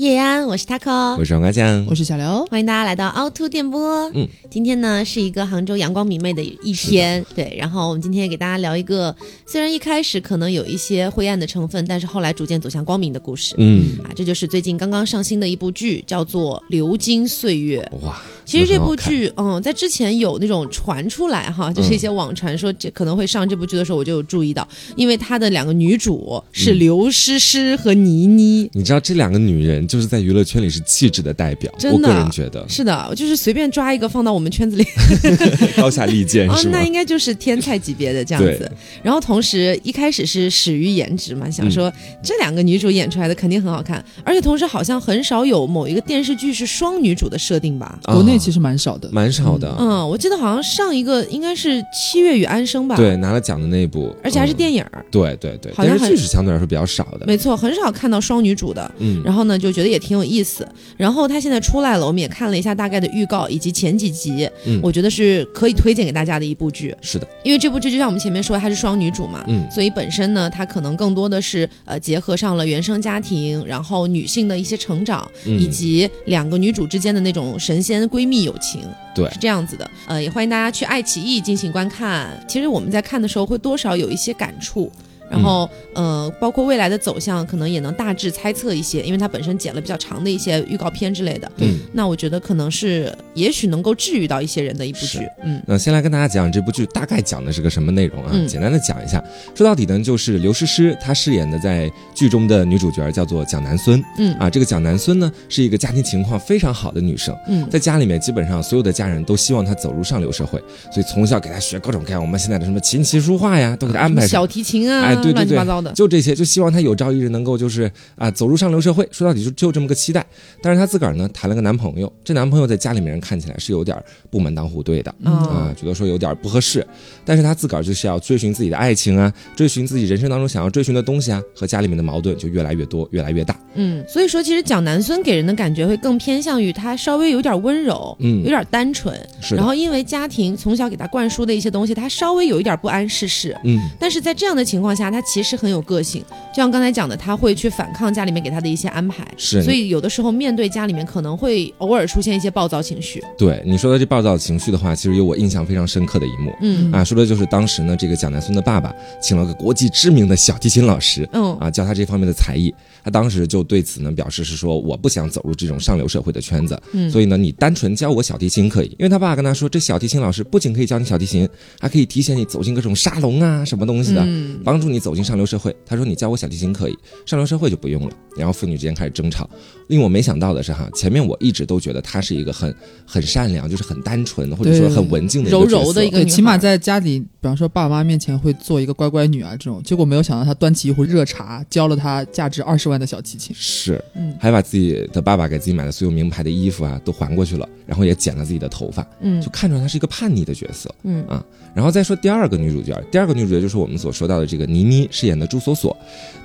叶安，我是 taco，我是王瓜酱，我是小刘，欢迎大家来到凹凸电波。嗯，今天呢是一个杭州阳光明媚的一天，对。然后我们今天给大家聊一个，虽然一开始可能有一些灰暗的成分，但是后来逐渐走向光明的故事。嗯，啊，这就是最近刚刚上新的一部剧，叫做《流金岁月》。哇。其实这部剧，嗯，在之前有那种传出来哈，就是一些网传说这可能会上这部剧的时候，我就有注意到，因为他的两个女主是刘诗诗和倪妮。你知道这两个女人就是在娱乐圈里是气质的代表，真的，我个人觉得是的，就是随便抓一个放到我们圈子里，高下立见是吗？那应该就是天才级别的这样子。然后同时一开始是始于颜值嘛，想说这两个女主演出来的肯定很好看，而且同时好像很少有某一个电视剧是双女主的设定吧？国内。其实蛮少的，蛮少的。嗯，我记得好像上一个应该是《七月与安生》吧？对，拿了奖的那一部，而且还是电影。对对对，电视剧是相对来说比较少的。没错，很少看到双女主的。嗯，然后呢，就觉得也挺有意思。然后他现在出来了，我们也看了一下大概的预告以及前几集。嗯，我觉得是可以推荐给大家的一部剧。是的，因为这部剧就像我们前面说，它是双女主嘛。嗯，所以本身呢，它可能更多的是呃结合上了原生家庭，然后女性的一些成长，以及两个女主之间的那种神仙闺蜜友情。对，是这样子的，呃，也欢迎大家去爱奇艺进行观看。其实我们在看的时候，会多少有一些感触。然后，呃，包括未来的走向，可能也能大致猜测一些，因为它本身剪了比较长的一些预告片之类的。嗯，那我觉得可能是，也许能够治愈到一些人的一部剧。嗯，那先来跟大家讲这部剧大概讲的是个什么内容啊？简单的讲一下，说到底呢，就是刘诗诗她饰演的在剧中的女主角叫做蒋南孙。嗯，啊，这个蒋南孙呢是一个家庭情况非常好的女生。嗯，在家里面基本上所有的家人都希望她走入上流社会，所以从小给她学各种各样我们现在的什么琴棋书画呀，都给她安排。小提琴啊。哎。对对对，就这些，就希望他有朝一日能够就是啊走入上流社会。说到底就就这么个期待。但是他自个儿呢谈了个男朋友，这男朋友在家里面人看起来是有点不门当户对的啊，觉得说有点不合适。但是他自个儿就是要追寻自己的爱情啊，追寻自己人生当中想要追寻的东西啊，和家里面的矛盾就越来越多，越来越大。嗯，所以说其实蒋南孙给人的感觉会更偏向于他稍微有点温柔，嗯，有点单纯。是。然后因为家庭从小给他灌输的一些东西，他稍微有一点不谙世事。嗯。但是在这样的情况下，他其实很有个性。就像刚才讲的，他会去反抗家里面给他的一些安排。是。所以有的时候面对家里面可能会偶尔出现一些暴躁情绪。对你说的这暴躁情绪的话，其实有我印象非常深刻的一幕。嗯。啊，说的就是当时呢，这个蒋南孙的爸爸请了个国际知名的小提琴老师。嗯。啊，教他这方面的才艺。他当时就对此呢表示是说，我不想走入这种上流社会的圈子，嗯，所以呢，你单纯教我小提琴可以，因为他爸爸跟他说，这小提琴老师不仅可以教你小提琴，还可以提携你走进各种沙龙啊，什么东西的，帮助你走进上流社会。他说你教我小提琴可以，上流社会就不用了。然后父女之间开始争吵。令我没想到的是哈，前面我一直都觉得他是一个很很善良，就是很单纯，或者说很文静的柔柔的一个，起码在家里，比方说爸爸妈妈面前会做一个乖乖女啊这种。结果没有想到他端起一壶热茶，教了他价值二十万的小提琴。是，嗯，还把自己的爸爸给自己买的所有名牌的衣服啊都还过去了，然后也剪了自己的头发，嗯，就看出来他是一个叛逆的角色，嗯。啊，然后再说第二个女主角，第二个女主角就是我们所说到的这个倪妮饰演的朱锁锁，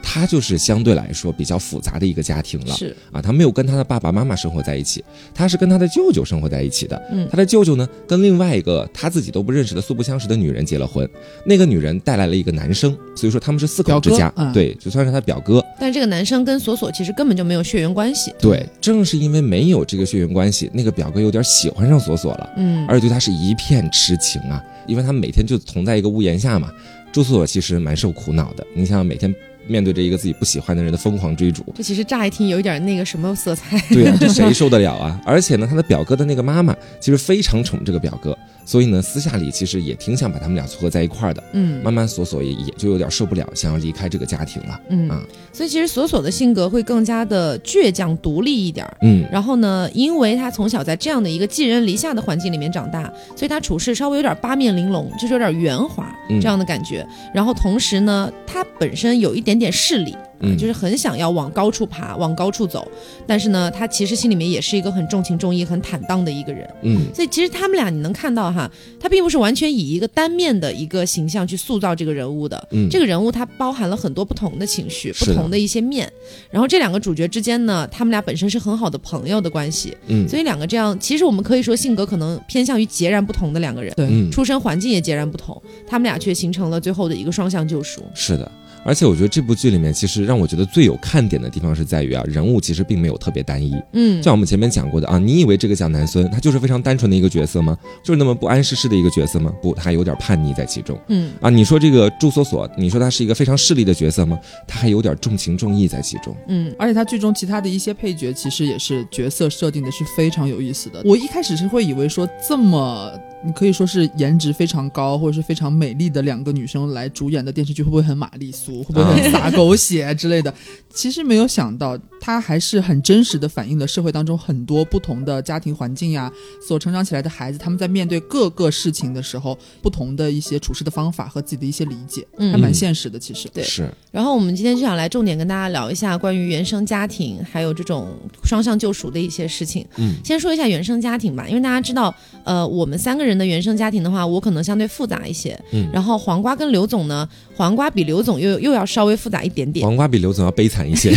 她就是相对来说比较复杂的一个家庭了，是。啊，她没有跟她的爸爸妈妈生活在一起，她是跟她的舅舅生活在一起的，嗯，她的舅舅呢跟另外一个她自己都不认识的素不相识的女人结了婚，那个女人带来了一个男生，所以说他们是四口之家，对，就算是她表哥，但是这个男生跟锁锁其实。根本就没有血缘关系。对，正是因为没有这个血缘关系，那个表哥有点喜欢上锁锁了，嗯，而且对她是一片痴情啊，因为他们每天就同在一个屋檐下嘛。朱锁锁其实蛮受苦恼的，你想想每天。面对着一个自己不喜欢的人的疯狂追逐，这其实乍一听有一点那个什么色彩。对啊，这谁受得了啊？而且呢，他的表哥的那个妈妈其实非常宠这个表哥，所以呢，私下里其实也挺想把他们俩撮合在一块儿的。嗯，慢慢索索也也就有点受不了，想要离开这个家庭了。嗯啊，所以其实索索的性格会更加的倔强独立一点。嗯，然后呢，因为他从小在这样的一个寄人篱下的环境里面长大，所以他处事稍微有点八面玲珑，就是有点圆滑这样的感觉。然后同时呢，他本身有一点点势力。嗯，就是很想要往高处爬，往高处走，但是呢，他其实心里面也是一个很重情重义、很坦荡的一个人。嗯，所以其实他们俩你能看到哈，他并不是完全以一个单面的一个形象去塑造这个人物的。嗯，这个人物他包含了很多不同的情绪、不同的一些面。然后这两个主角之间呢，他们俩本身是很好的朋友的关系。嗯，所以两个这样，其实我们可以说性格可能偏向于截然不同的两个人。对，出身环境也截然不同，他们俩却形成了最后的一个双向救赎。是的。而且我觉得这部剧里面其实让我觉得最有看点的地方是在于啊，人物其实并没有特别单一。嗯，像我们前面讲过的啊，你以为这个蒋南孙他就是非常单纯的一个角色吗？就是那么不谙世事的一个角色吗？不，他还有点叛逆在其中。嗯，啊，你说这个朱锁锁，你说他是一个非常势利的角色吗？他还有点重情重义在其中。嗯，而且他剧中其他的一些配角其实也是角色设定的是非常有意思的。我一开始是会以为说这么。你可以说是颜值非常高或者是非常美丽的两个女生来主演的电视剧，会不会很玛丽苏？会不会很洒狗血之类的？其实没有想到，它还是很真实的反映了社会当中很多不同的家庭环境呀，所成长起来的孩子，他们在面对各个事情的时候，不同的一些处事的方法和自己的一些理解，还蛮现实的。其实对。是。然后我们今天就想来重点跟大家聊一下关于原生家庭还有这种双向救赎的一些事情。嗯。先说一下原生家庭吧，因为大家知道，呃，我们三个人。的原生家庭的话，我可能相对复杂一些。嗯，然后黄瓜跟刘总呢，黄瓜比刘总又又要稍微复杂一点点。黄瓜比刘总要悲惨一些。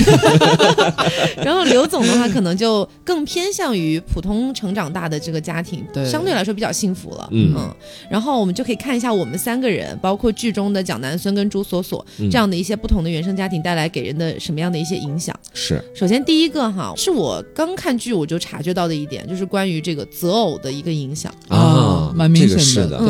然后刘总的话，可能就更偏向于普通成长大的这个家庭，对，相对来说比较幸福了。嗯嗯。然后我们就可以看一下我们三个人，包括剧中的蒋南孙跟朱锁锁这样的一些不同的原生家庭带来给人的什么样的一些影响。是。首先第一个哈，是我刚看剧我就察觉到的一点，就是关于这个择偶的一个影响啊。蛮明显的，对，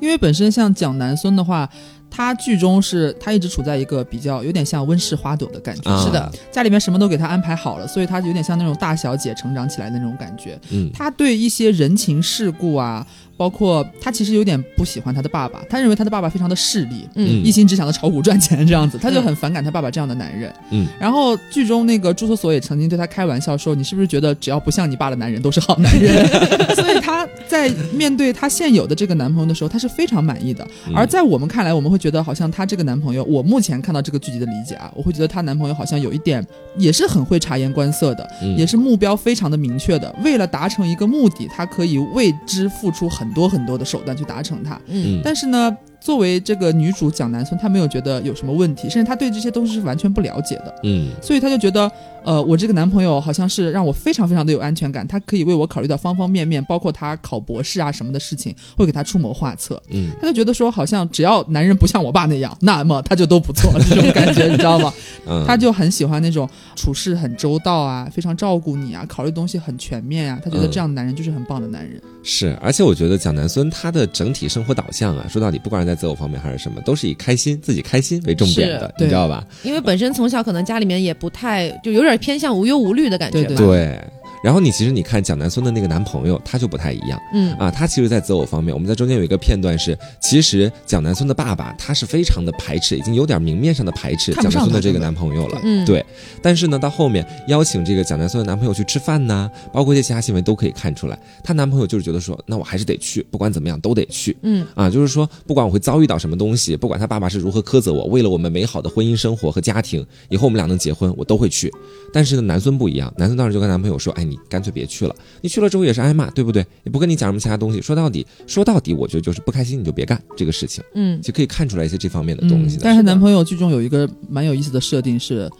因为本身像蒋南孙的话，他剧中是他一直处在一个比较有点像温室花朵的感觉，是的，家里面什么都给他安排好了，所以他有点像那种大小姐成长起来的那种感觉。嗯，他对一些人情世故啊。包括他其实有点不喜欢他的爸爸，他认为他的爸爸非常的势利，嗯，一心只想着炒股赚钱这样子，他就很反感他爸爸这样的男人，嗯。然后剧中那个朱锁锁也曾经对他开玩笑说：“你是不是觉得只要不像你爸的男人都是好男人？” 所以他在面对他现有的这个男朋友的时候，他是非常满意的。而在我们看来，我们会觉得好像他这个男朋友，我目前看到这个剧集的理解啊，我会觉得她男朋友好像有一点也是很会察言观色的，也是目标非常的明确的，为了达成一个目的，他可以为之付出很。很多很多的手段去达成它，嗯，但是呢。作为这个女主蒋南孙，她没有觉得有什么问题，甚至她对这些东西是完全不了解的，嗯，所以她就觉得，呃，我这个男朋友好像是让我非常非常的有安全感，他可以为我考虑到方方面面，包括他考博士啊什么的事情，会给他出谋划策，嗯，她就觉得说，好像只要男人不像我爸那样，那么他就都不错，这种感觉你知道吗？嗯，她就很喜欢那种处事很周到啊，非常照顾你啊，考虑东西很全面啊，她觉得这样的男人就是很棒的男人。是，而且我觉得蒋南孙他的整体生活导向啊，说到底，不管是在择偶方面还是什么，都是以开心自己开心为重点的，你知道吧？因为本身从小可能家里面也不太，就有点偏向无忧无虑的感觉吧。对。然后你其实你看蒋南孙的那个男朋友，他就不太一样，嗯。啊，他其实，在择偶方面，我们在中间有一个片段是，其实蒋南孙的爸爸他是非常的排斥，已经有点明面上的排斥蒋南孙的这个男朋友了，嗯，对。但是呢，到后面邀请这个蒋南孙的男朋友去吃饭呢，包括一些其他新闻都可以看出来，她男朋友就是觉得说，那我还是得去，不管怎么样都得去，嗯。啊，就是说不管我会遭遇到什么东西，不管他爸爸是如何苛责我，为了我们美好的婚姻生活和家庭，以后我们俩能结婚，我都会去。但是呢，南孙不一样，南孙当时就跟男朋友说，哎，你干脆别去了。你去了之后也是挨骂，对不对？也不跟你讲什么其他东西。说到底，说到底，我觉得就是不开心你就别干这个事情。嗯，就可以看出来一些这方面的东西。但是她男朋友剧中有一个蛮有意思的设定是，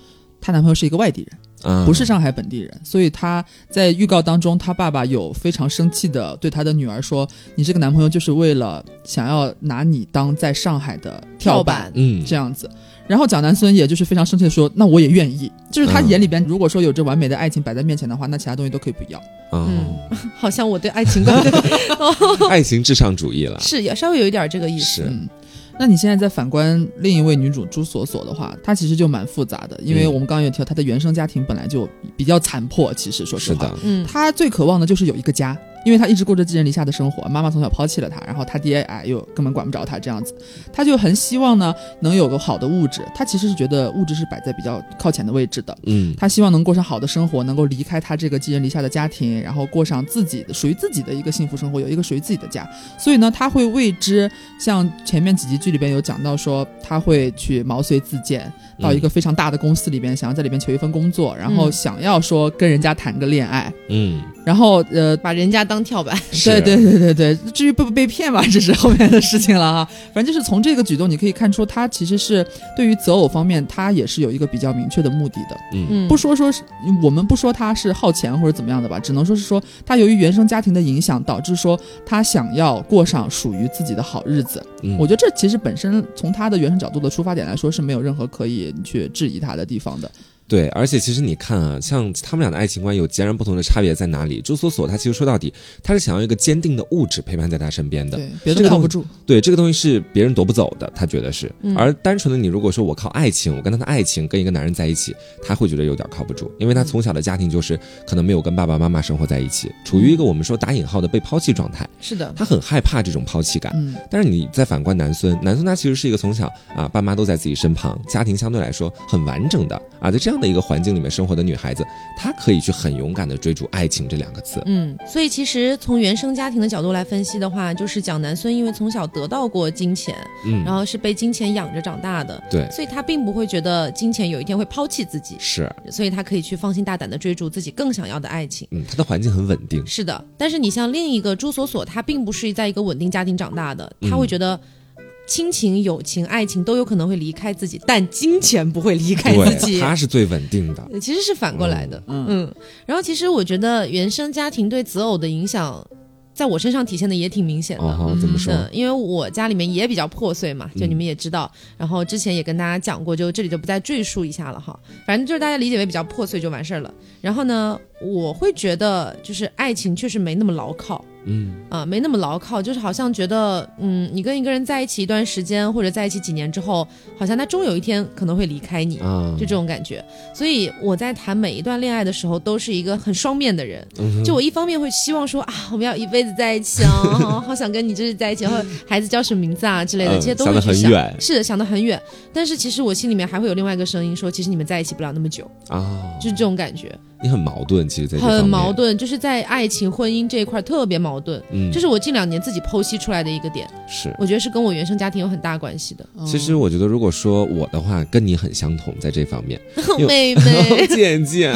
她男朋友是一个外地人，不是上海本地人，所以他在预告当中，他爸爸有非常生气的对他的女儿说：“你这个男朋友就是为了想要拿你当在上海的跳板，嗯，这样子。”然后蒋南孙也就是非常生气的说：“那我也愿意。”就是他眼里边，如果说有这完美的爱情摆在面前的话，那其他东西都可以不要。嗯，好像我对爱情观，爱情至上主义了，是也稍微有一点这个意思。嗯，那你现在再反观另一位女主朱锁锁的话，她其实就蛮复杂的，因为我们刚刚有提到她的原生家庭本来就比较残破。其实说实话，嗯，她最渴望的就是有一个家。因为他一直过着寄人篱下的生活，妈妈从小抛弃了他，然后他爹哎又根本管不着他这样子，他就很希望呢能有个好的物质。他其实是觉得物质是摆在比较靠前的位置的，嗯，他希望能过上好的生活，能够离开他这个寄人篱下的家庭，然后过上自己的属于自己的一个幸福生活，有一个属于自己的家。所以呢，他会为之像前面几集剧里边有讲到说，他会去毛遂自荐到一个非常大的公司里边，想要在里边求一份工作，然后想要说跟人家谈个恋爱，嗯。然后呃，把人家当跳板。对对对对对，至于被不被骗吧，这是后面的事情了哈。反正就是从这个举动，你可以看出他其实是对于择偶方面，他也是有一个比较明确的目的的。嗯，不说说是我们不说他是好钱或者怎么样的吧，只能说是说他由于原生家庭的影响，导致说他想要过上属于自己的好日子。我觉得这其实本身从他的原生角度的出发点来说是没有任何可以去质疑他的地方的。对，而且其实你看啊，像他们俩的爱情观有截然不同的差别在哪里？朱锁锁他其实说到底，他是想要一个坚定的物质陪伴在他身边的，对，这个靠不住。对，这个东西是别人夺不走的，他觉得是。而单纯的你如果说我靠爱情，我跟他的爱情跟一个男人在一起，他会觉得有点靠不住，因为他从小的家庭就是可能没有跟爸爸妈妈生活在一起，处于一个我们说打引号的被抛弃状态。是的，他很害怕这种抛弃感。嗯。但是你再反观南孙，南孙他其实是一个从小啊爸妈都在自己身旁，家庭相对来说很完整的啊，在这样的一个环境里面。生活的女孩子，她可以去很勇敢的追逐爱情这两个字。嗯，所以其实从原生家庭的角度来分析的话，就是蒋南孙因为从小得到过金钱，嗯，然后是被金钱养着长大的，对，所以他并不会觉得金钱有一天会抛弃自己，是，所以他可以去放心大胆的追逐自己更想要的爱情。嗯，他的环境很稳定。是的，但是你像另一个朱锁锁，她并不是在一个稳定家庭长大的，她会觉得。亲情、友情、爱情都有可能会离开自己，但金钱不会离开自己。它是最稳定的。其实是反过来的，嗯。然后，其实我觉得原生家庭对择偶的影响，在我身上体现的也挺明显的。怎么说？因为我家里面也比较破碎嘛，就你们也知道。然后之前也跟大家讲过，就这里就不再赘述一下了哈。反正就是大家理解为比较破碎就完事儿了。然后呢，我会觉得就是爱情确实没那么牢靠。嗯啊，没那么牢靠，就是好像觉得，嗯，你跟一个人在一起一段时间，或者在一起几年之后，好像他终有一天可能会离开你，就这种感觉。所以我在谈每一段恋爱的时候，都是一个很双面的人。就我一方面会希望说啊，我们要一辈子在一起啊，好想跟你就是在一起，然后孩子叫什么名字啊之类的，这些都会想。很远，是的，想得很远。但是其实我心里面还会有另外一个声音说，其实你们在一起不了那么久啊，就是这种感觉。你很矛盾，其实在很矛盾，就是在爱情、婚姻这一块特别矛盾。嗯，这是我近两年自己剖析出来的一个点。是，我觉得是跟我原生家庭有很大关系的。其实我觉得，如果说我的话跟你很相同，在这方面，妹妹，姐姐，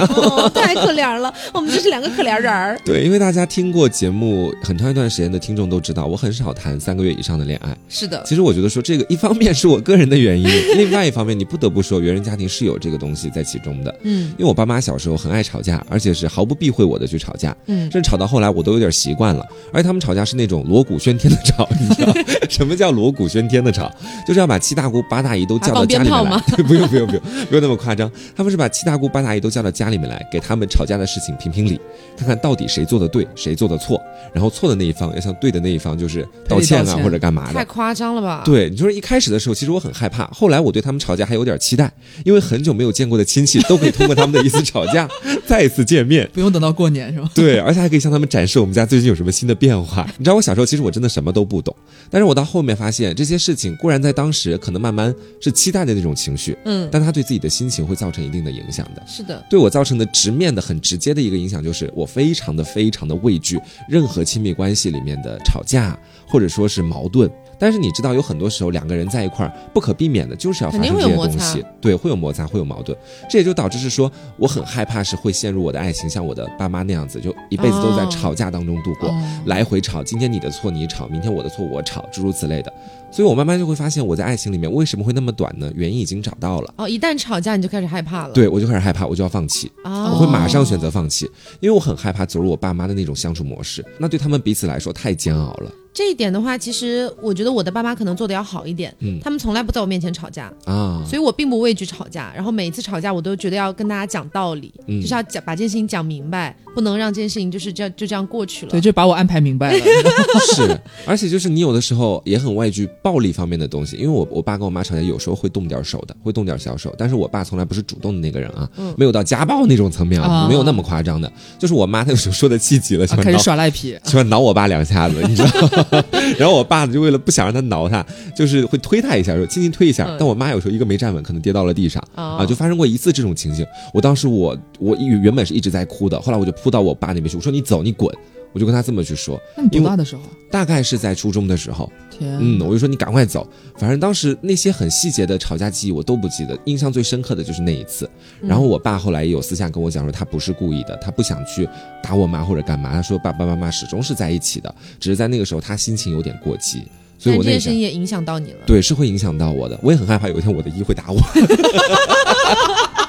太可怜了，我们就是两个可怜人儿。对，因为大家听过节目很长一段时间的听众都知道，我很少谈三个月以上的恋爱。是的，其实我觉得说这个一方面是我个人的原因，另外一方面你不得不说原生家庭是有这个东西在其中的。嗯，因为我爸妈小时候很爱吵架，而且是毫不避讳我的去吵架，嗯，甚至吵到后来我都有点习惯了。而且他们吵架是那种锣鼓喧天的吵，你知道 什么叫锣鼓喧天的吵？就是要把七大姑八大姨都叫到家里面来。不用不用不用不用那么夸张。他们是把七大姑八大姨都叫到家里面来，给他们吵架的事情评评理，看看到底谁做的对，谁做的错。然后错的那一方要向对的那一方就是道歉啊，或者干嘛的。太夸张了吧？对，你就是一开始的时候，其实我很害怕。后来我对他们吵架还有点期待，因为很久没有见过的亲戚都可以通过他们的一次吵架 再一次见面，不用等。到过年是吧？对，而且还可以向他们展示我们家最近有什么新的变化。你知道我小时候其实我真的什么都不懂，但是我到后面发现这些事情固然在当时可能慢慢是期待的那种情绪，嗯，但他对自己的心情会造成一定的影响的。是的，对我造成的直面的很直接的一个影响就是我非常的非常的畏惧任何亲密关系里面的吵架或者说是矛盾。但是你知道，有很多时候两个人在一块儿，不可避免的就是要发生这些东西，对，会有摩擦，会有矛盾，这也就导致是说，我很害怕是会陷入我的爱情像我的爸妈那样子，就一辈子都在吵架当中度过，来回吵，今天你的错你吵，明天我的错我吵，诸如此类的。所以我慢慢就会发现，我在爱情里面为什么会那么短呢？原因已经找到了。哦，一旦吵架你就开始害怕了。对，我就开始害怕，我就要放弃，我会马上选择放弃，因为我很害怕走入我爸妈的那种相处模式，那对他们彼此来说太煎熬了。这一点的话，其实我觉得我的爸妈可能做的要好一点。嗯，他们从来不在我面前吵架啊，所以我并不畏惧吵架。然后每一次吵架，我都觉得要跟大家讲道理，就是要讲把这件事情讲明白，不能让这件事情就是这样就这样过去了。对，就把我安排明白了。是，而且就是你有的时候也很畏惧暴力方面的东西，因为我我爸跟我妈吵架有时候会动点手的，会动点小手，但是我爸从来不是主动的那个人啊，没有到家暴那种层面啊，没有那么夸张的。就是我妈她有时候说的气急了，开始耍赖皮，喜欢挠我爸两下子，你知道。然后我爸呢，就为了不想让他挠他，就是会推他一下，说轻轻推一下。但我妈有时候一个没站稳，可能跌到了地上啊，就发生过一次这种情形。我当时我我原本是一直在哭的，后来我就扑到我爸那边去，我说你走，你滚。我就跟他这么去说。那你多大的时候？大概是在初中的时候。天，嗯，我就说你赶快走。反正当时那些很细节的吵架记忆我都不记得，印象最深刻的就是那一次。然后我爸后来也有私下跟我讲说，他不是故意的，他不想去打我妈或者干嘛。他说爸爸妈妈始终是在一起的，只是在那个时候他心情有点过激。所以我那件事情也影响到你了。对，是会影响到我的。我也很害怕有一天我的一会打我。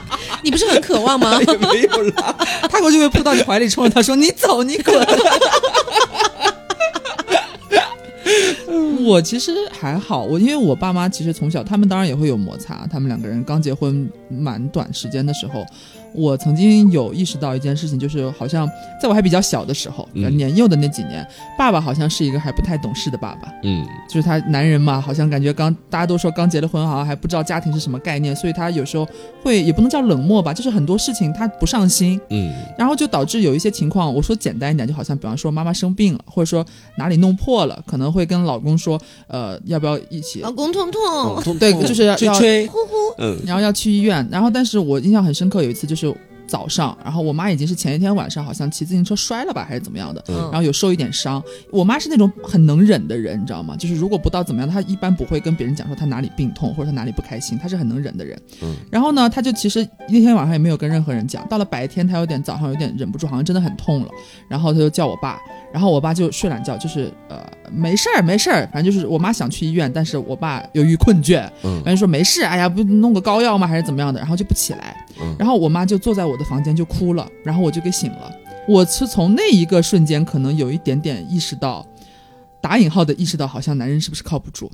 你不是很渴望吗？也没有啦，他过去会扑到你怀里，冲着他说：“你走，你滚。”我其实还好，我因为我爸妈其实从小，他们当然也会有摩擦。他们两个人刚结婚蛮短时间的时候。我曾经有意识到一件事情，就是好像在我还比较小的时候，年幼的那几年，爸爸好像是一个还不太懂事的爸爸。嗯，就是他男人嘛，好像感觉刚大家都说刚结了婚，好像还不知道家庭是什么概念，所以他有时候会也不能叫冷漠吧，就是很多事情他不上心。嗯，然后就导致有一些情况，我说简单一点，就好像比方说妈妈生病了，或者说哪里弄破了，可能会跟老公说，呃，要不要一起？老公痛痛，对，就是要 吹呼呼，嗯，然后要去医院，然后但是我印象很深刻，有一次就是。就早上，然后我妈已经是前一天晚上好像骑自行车摔了吧，还是怎么样的，然后有受一点伤。我妈是那种很能忍的人，你知道吗？就是如果不到怎么样，她一般不会跟别人讲说她哪里病痛或者她哪里不开心，她是很能忍的人。嗯，然后呢，她就其实那天晚上也没有跟任何人讲。到了白天，她有点早上有点忍不住，好像真的很痛了，然后她就叫我爸，然后我爸就睡懒觉，就是呃没事儿没事儿，反正就是我妈想去医院，但是我爸由于困倦，嗯，反正说没事，哎呀不弄个膏药吗还是怎么样的，然后就不起来。然后我妈就坐在我的房间就哭了，然后我就给醒了。我是从那一个瞬间，可能有一点点意识到，打引号的意识到，好像男人是不是靠不住。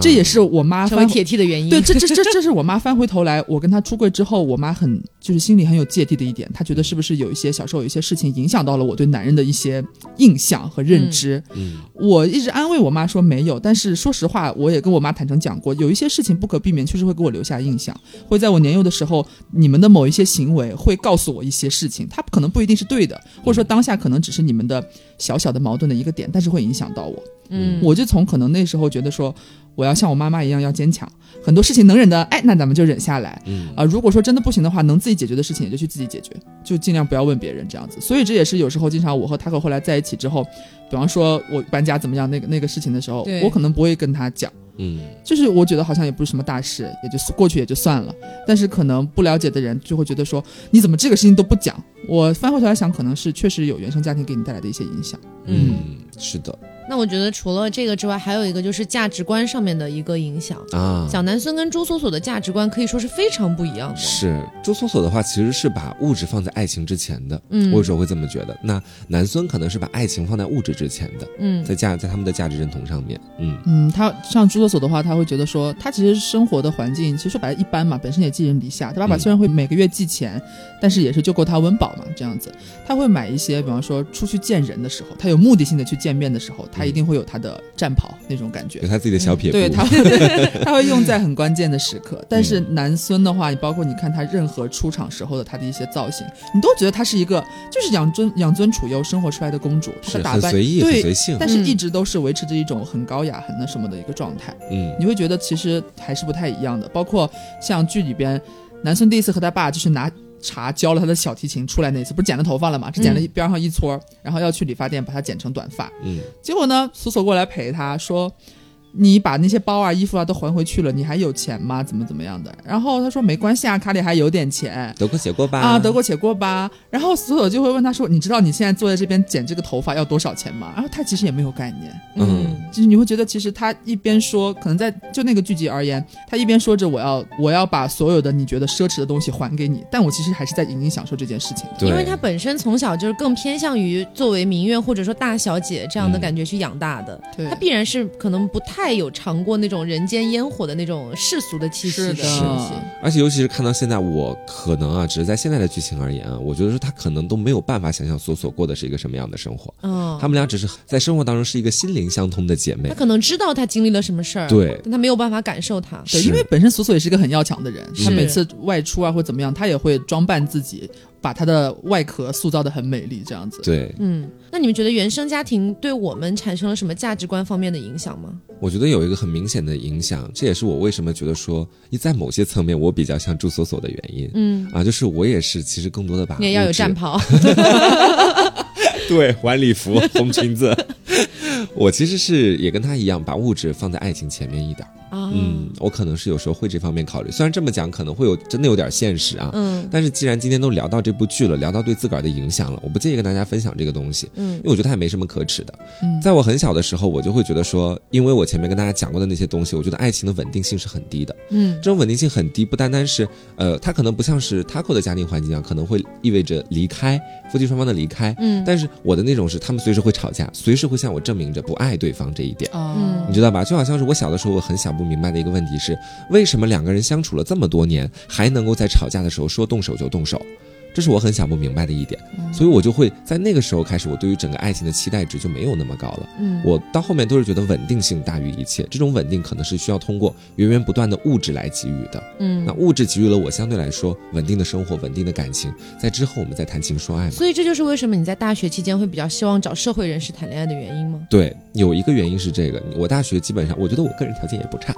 这也是我妈成为铁梯的原因。对，这这这这是我妈翻回头来，我跟她出柜之后，我妈很就是心里很有芥蒂的一点，她觉得是不是有一些小时候有一些事情影响到了我对男人的一些印象和认知。嗯，我一直安慰我妈说没有，但是说实话，我也跟我妈坦诚讲过，有一些事情不可避免，确实会给我留下印象，会在我年幼的时候，你们的某一些行为会告诉我一些事情，它可能不一定是对的，或者说当下可能只是你们的小小的矛盾的一个点，但是会影响到我。嗯，我就从可能那时候觉得说。我要像我妈妈一样要坚强，很多事情能忍的，哎，那咱们就忍下来。嗯啊，如果说真的不行的话，能自己解决的事情也就去自己解决，就尽量不要问别人这样子。所以这也是有时候经常我和他和后来在一起之后，比方说我搬家怎么样那个那个事情的时候，我可能不会跟他讲。嗯，就是我觉得好像也不是什么大事，也就过去也就算了。但是可能不了解的人就会觉得说，你怎么这个事情都不讲？我翻回头来想，可能是确实有原生家庭给你带来的一些影响。嗯，是的。那我觉得除了这个之外，还有一个就是价值观上面的一个影响啊。小南孙跟朱锁锁的价值观可以说是非常不一样的。是朱锁锁的话，其实是把物质放在爱情之前的。嗯，我有时候会这么觉得。那南孙可能是把爱情放在物质之前的。嗯，在价在他们的价值认同上面。嗯嗯，他像朱锁锁的话，他会觉得说，他其实生活的环境其实说白了一般嘛，本身也寄人篱下。他爸爸虽然会每个月寄钱，但是也是就够他温饱嘛，这样子。他会买一些，比方说出去见人的时候，他有目的性的去见面的时候，他一定会有他的。战袍那种感觉，有他自己的小撇步，对他，他会用在很关键的时刻。但是男孙的话，你包括你看他任何出场时候的他的一些造型，你都觉得他是一个就是养尊养尊处优生活出来的公主，是打扮随意、对随性，但是一直都是维持着一种很高雅、很那什么的一个状态。嗯，你会觉得其实还是不太一样的。包括像剧里边，男孙第一次和他爸就是拿。茶教了他的小提琴出来那次，不是剪了头发了吗？只剪了边上一撮，然后要去理发店把它剪成短发。嗯，结果呢，苏索过来陪他说。你把那些包啊、衣服啊都还回去了，你还有钱吗？怎么怎么样的？然后他说没关系啊，卡里还有点钱，得过且过吧。啊，得过且过吧。然后索索就会问他说：“你知道你现在坐在这边剪这个头发要多少钱吗？”然后他其实也没有概念。嗯，就是你会觉得其实他一边说，可能在就那个剧集而言，他一边说着我要我要把所有的你觉得奢侈的东西还给你，但我其实还是在隐隐享受这件事情。因为他本身从小就是更偏向于作为名媛或者说大小姐这样的感觉去养大的，他必然是可能不太有尝过。那种人间烟火的那种世俗的气息的而且尤其是看到现在，我可能啊，只是在现在的剧情而言啊，我觉得说他可能都没有办法想象索索过的是一个什么样的生活。嗯，他们俩只是在生活当中是一个心灵相通的姐妹。他可能知道他经历了什么事儿，对，但他没有办法感受他。对，因为本身索索也是一个很要强的人，他每次外出啊或怎么样，他也会装扮自己。把它的外壳塑造的很美丽，这样子。对，嗯，那你们觉得原生家庭对我们产生了什么价值观方面的影响吗？我觉得有一个很明显的影响，这也是我为什么觉得说，你在某些层面我比较像朱锁锁的原因。嗯，啊，就是我也是，其实更多的把你也要有战袍。对，晚礼服、红裙子。我其实是也跟他一样，把物质放在爱情前面一点。嗯，我可能是有时候会这方面考虑，虽然这么讲可能会有真的有点现实啊，嗯，但是既然今天都聊到这部剧了，聊到对自个儿的影响了，我不介意跟大家分享这个东西，嗯，因为我觉得它也没什么可耻的。嗯，在我很小的时候，我就会觉得说，因为我前面跟大家讲过的那些东西，我觉得爱情的稳定性是很低的，嗯，这种稳定性很低，不单单是呃，它可能不像是 Taco 的家庭环境啊，可能会意味着离开夫妻双方的离开，嗯，但是我的那种是他们随时会吵架，随时会向我证明着不爱对方这一点，哦，你知道吧？就好像是我小的时候，我很想不明白的一个问题。是为什么两个人相处了这么多年，还能够在吵架的时候说动手就动手？这是我很想不明白的一点，所以我就会在那个时候开始，我对于整个爱情的期待值就没有那么高了。嗯，我到后面都是觉得稳定性大于一切，这种稳定可能是需要通过源源不断的物质来给予的。嗯，那物质给予了我相对来说稳定的生活、稳定的感情，在之后我们再谈情说爱。所以这就是为什么你在大学期间会比较希望找社会人士谈恋爱的原因吗？对，有一个原因是这个，我大学基本上我觉得我个人条件也不差，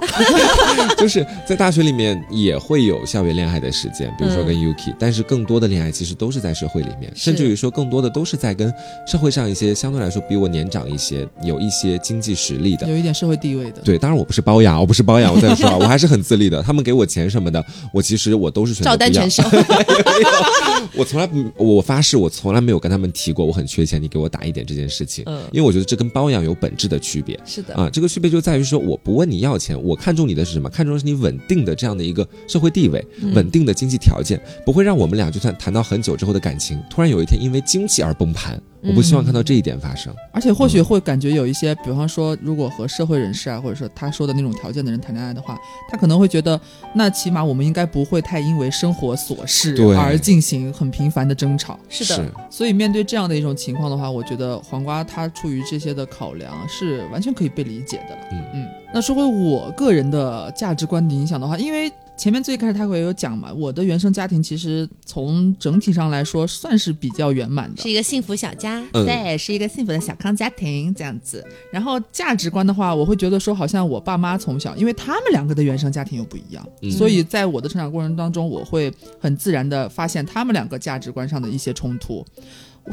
就是在大学里面也会有校园恋爱的时间，比如说跟 Yuki，但是更多的恋爱其实都是在社。会里面，甚至于说更多的都是在跟社会上一些相对来说比我年长一些、有一些经济实力的、有一点社会地位的。对，当然我不是包养，我不是包养，我再说啊，我还是很自立的。他们给我钱什么的，我其实我都是选择不要。我从来不，我发誓，我从来没有跟他们提过我很缺钱，你给我打一点这件事情。嗯，因为我觉得这跟包养有本质的区别。是的啊，这个区别就在于说，我不问你要钱，我看中你的是什么？看中的是你稳定的这样的一个社会地位、稳定的经济条件，不会让我们俩就算谈到很久之后的感情，突然有一天。因为经济而崩盘，我不希望看到这一点发生。而且或许会感觉有一些，比方说，如果和社会人士啊，或者说他说的那种条件的人谈恋爱的话，他可能会觉得，那起码我们应该不会太因为生活琐事而进行很频繁的争吵。是的，所以面对这样的一种情况的话，我觉得黄瓜他出于这些的考量是完全可以被理解的了。嗯嗯，那说回我个人的价值观的影响的话，因为。前面最开始他会有讲嘛，我的原生家庭其实从整体上来说算是比较圆满的，是一个幸福小家，对，是一个幸福的小康家庭这样子。然后价值观的话，我会觉得说，好像我爸妈从小，因为他们两个的原生家庭又不一样，所以在我的成长过程当中，我会很自然的发现他们两个价值观上的一些冲突。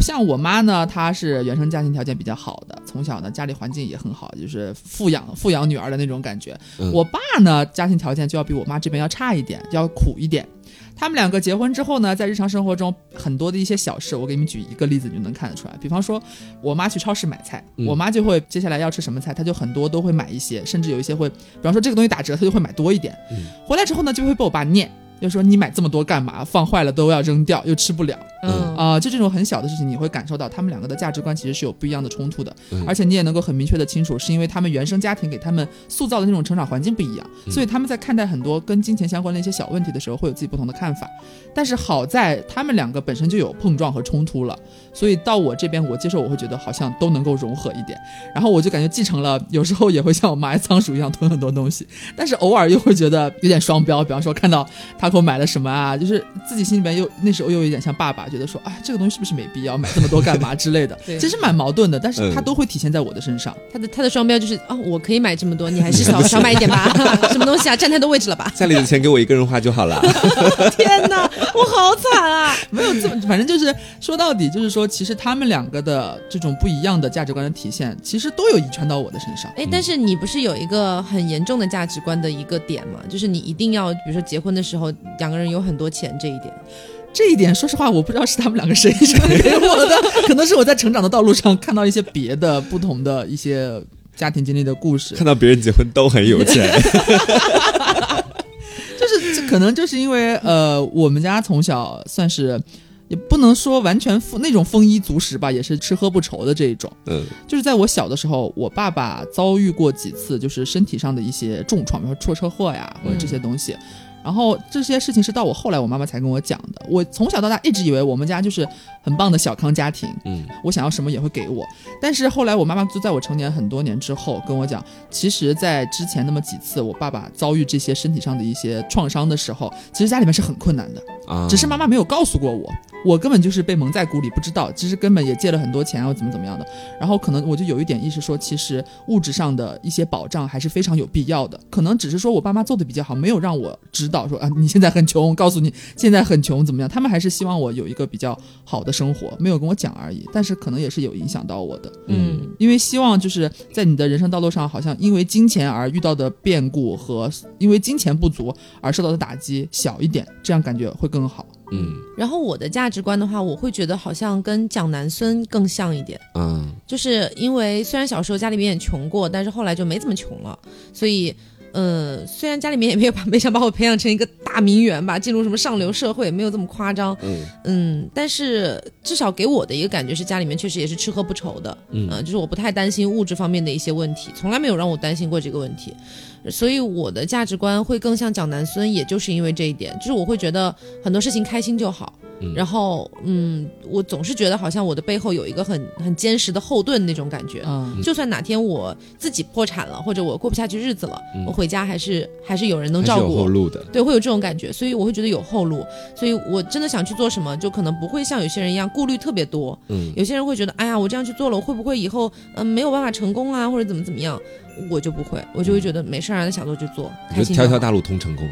像我妈呢，她是原生家庭条件比较好的，从小呢家里环境也很好，就是富养富养女儿的那种感觉。我爸呢家庭条件就要比我妈这边要差一点，要苦一点。他们两个结婚之后呢，在日常生活中很多的一些小事，我给你们举一个例子，你就能看得出来。比方说，我妈去超市买菜，我妈就会接下来要吃什么菜，她就很多都会买一些，甚至有一些会，比方说这个东西打折，她就会买多一点。回来之后呢，就会被我爸念。就说你买这么多干嘛？放坏了都要扔掉，又吃不了。嗯啊，就这种很小的事情，你会感受到他们两个的价值观其实是有不一样的冲突的。而且你也能够很明确的清楚，是因为他们原生家庭给他们塑造的那种成长环境不一样，所以他们在看待很多跟金钱相关的一些小问题的时候，会有自己不同的看法。但是好在他们两个本身就有碰撞和冲突了，所以到我这边我接受，我会觉得好像都能够融合一点。然后我就感觉继承了，有时候也会像我妈仓鼠一样囤很多东西，但是偶尔又会觉得有点双标。比方说看到他给我买了什么啊？啊，就是自己心里面又那时候又有点像爸爸，觉得说，哎，这个东西是不是没必要买这么多干嘛之类的，其实蛮矛盾的。但是他都会体现在我的身上。他的他的双标就是，哦，我可以买这么多，你还是少少买一点吧。什么东西啊，占太多位置了吧？家里的钱给我一个人花就好了。天哪，我好惨啊！没有这么，反正就是说到底，就是说，其实他们两个的这种不一样的价值观的体现，其实都有遗传到我的身上。哎，但是你不是有一个很严重的价值观的一个点吗？就是你一定要，比如说结婚的时候，两个人有很多钱这一点，这一点说实话，我不知道是他们两个谁传给我的，可能是我在成长的道路上看到一些别的不同的一些家庭经历的故事，看到别人结婚都很有钱，就 是可能就是因为呃，我们家从小算是也不能说完全丰那种丰衣足食吧，也是吃喝不愁的这一种，嗯，就是在我小的时候，我爸爸遭遇过几次就是身体上的一些重创，比如说出车祸呀或者这些东西。然后这些事情是到我后来我妈妈才跟我讲的。我从小到大一直以为我们家就是很棒的小康家庭，嗯，我想要什么也会给我。但是后来我妈妈就在我成年很多年之后跟我讲，其实，在之前那么几次我爸爸遭遇这些身体上的一些创伤的时候，其实家里面是很困难的啊，只是妈妈没有告诉过我，我根本就是被蒙在鼓里，不知道，其实根本也借了很多钱然后，怎么怎么样的。然后可能我就有一点意识说，其实物质上的一些保障还是非常有必要的。可能只是说我爸妈做的比较好，没有让我知道。导说啊，你现在很穷，告诉你现在很穷怎么样？他们还是希望我有一个比较好的生活，没有跟我讲而已。但是可能也是有影响到我的，嗯，因为希望就是在你的人生道路上，好像因为金钱而遇到的变故和因为金钱不足而受到的打击小一点，这样感觉会更好。嗯，然后我的价值观的话，我会觉得好像跟蒋南孙更像一点。嗯，就是因为虽然小时候家里面也穷过，但是后来就没怎么穷了，所以。嗯，虽然家里面也没有把没想把我培养成一个大名媛吧，进入什么上流社会，没有这么夸张。嗯嗯，但是至少给我的一个感觉是，家里面确实也是吃喝不愁的。嗯，就是我不太担心物质方面的一些问题，从来没有让我担心过这个问题。所以我的价值观会更像蒋南孙，也就是因为这一点，就是我会觉得很多事情开心就好。然后，嗯，我总是觉得好像我的背后有一个很很坚实的后盾那种感觉。嗯，就算哪天我自己破产了，或者我过不下去日子了，我回家还是还是有人能照顾我。后路的。对，会有这种感觉，所以我会觉得有后路。所以我真的想去做什么，就可能不会像有些人一样顾虑特别多。嗯，有些人会觉得，哎呀，我这样去做了，我会不会以后嗯没有办法成功啊，或者怎么怎么样？我就不会，我就会觉得没事儿，那想做就做。就条条大路通成功。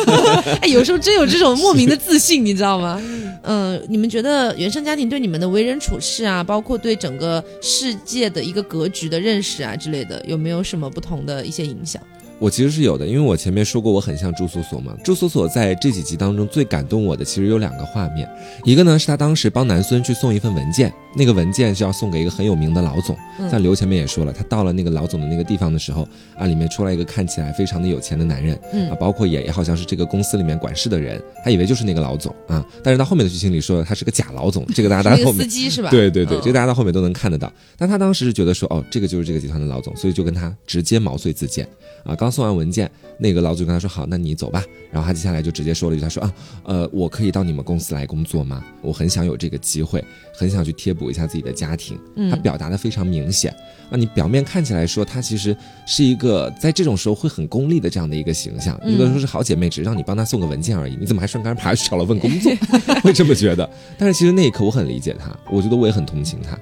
哎，有时候真有这种莫名的自信，你知道吗？嗯，你们觉得原生家庭对你们的为人处事啊，包括对整个世界的一个格局的认识啊之类的，有没有什么不同的一些影响？我其实是有的，因为我前面说过我很像朱锁锁嘛。朱锁锁在这几集当中最感动我的，其实有两个画面，一个呢是他当时帮南孙去送一份文件，那个文件是要送给一个很有名的老总。像刘前面也说了，他到了那个老总的那个地方的时候，啊，里面出来一个看起来非常的有钱的男人，啊，包括也也好像是这个公司里面管事的人，他以为就是那个老总啊，但是到后面的剧情里说他是个假老总，这个大家到后面司机是吧？对对对，这个大家到后面都能看得到。但他当时是觉得说，哦，这个就是这个集团的老总，所以就跟他直接毛遂自荐。啊，刚送完文件，那个老总跟他说：“好，那你走吧。”然后他接下来就直接说了一句：“他说啊，呃，我可以到你们公司来工作吗？我很想有这个机会，很想去贴补一下自己的家庭。”他表达的非常明显。啊，你表面看起来说他其实是一个在这种时候会很功利的这样的一个形象，有的说是好姐妹，只是让你帮他送个文件而已，你怎么还顺杆爬去找了份工作？会这么觉得？但是其实那一刻我很理解他，我觉得我也很同情他。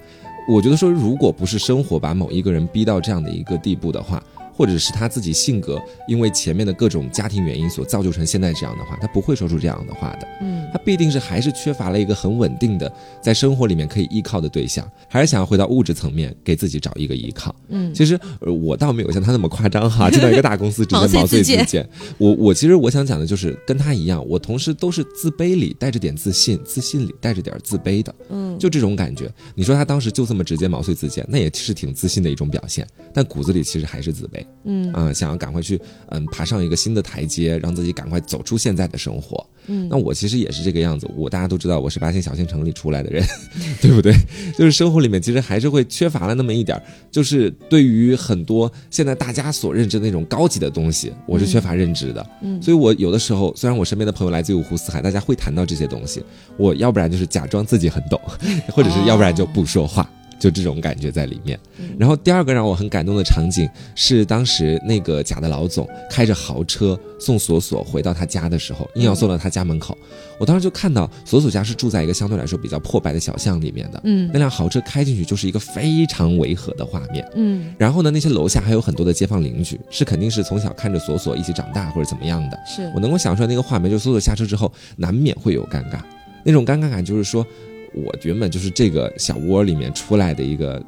我觉得说，如果不是生活把某一个人逼到这样的一个地步的话。或者是他自己性格，因为前面的各种家庭原因所造就成现在这样的话，他不会说出这样的话的。嗯，他必定是还是缺乏了一个很稳定的在生活里面可以依靠的对象，还是想要回到物质层面给自己找一个依靠。嗯，其实我倒没有像他那么夸张哈，进到一个大公司直接毛遂自荐。我我其实我想讲的就是跟他一样，我同时都是自卑里带着点自信，自信里带着点自卑的。嗯，就这种感觉。你说他当时就这么直接毛遂自荐，那也是挺自信的一种表现，但骨子里其实还是自卑。嗯啊，想要赶快去嗯爬上一个新的台阶，让自己赶快走出现在的生活。嗯，那我其实也是这个样子。我大家都知道，我是八线小县城里出来的人，对不对？就是生活里面其实还是会缺乏了那么一点就是对于很多现在大家所认知的那种高级的东西，我是缺乏认知的。嗯，所以我有的时候，虽然我身边的朋友来自五湖四海，大家会谈到这些东西，我要不然就是假装自己很懂，或者是要不然就不说话。就这种感觉在里面，然后第二个让我很感动的场景是当时那个假的老总开着豪车送索索回到他家的时候，硬要送到他家门口。我当时就看到索索家是住在一个相对来说比较破败的小巷里面的，嗯，那辆豪车开进去就是一个非常违和的画面，嗯，然后呢，那些楼下还有很多的街坊邻居，是肯定是从小看着索索一起长大或者怎么样的，是。我能够想出来那个画面，就索索下车之后难免会有尴尬，那种尴尬感就是说。我原本就是这个小窝里面出来的一个，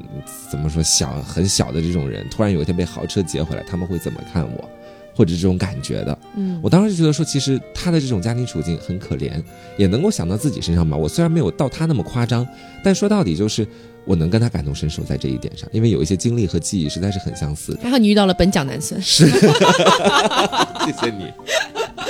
怎么说小很小的这种人，突然有一天被豪车接回来，他们会怎么看我，或者这种感觉的？嗯，我当时就觉得说，其实他的这种家庭处境很可怜，也能够想到自己身上吧。我虽然没有到他那么夸张，但说到底就是我能跟他感同身受在这一点上，因为有一些经历和记忆实在是很相似。还好你遇到了本蒋男生，是，谢谢你。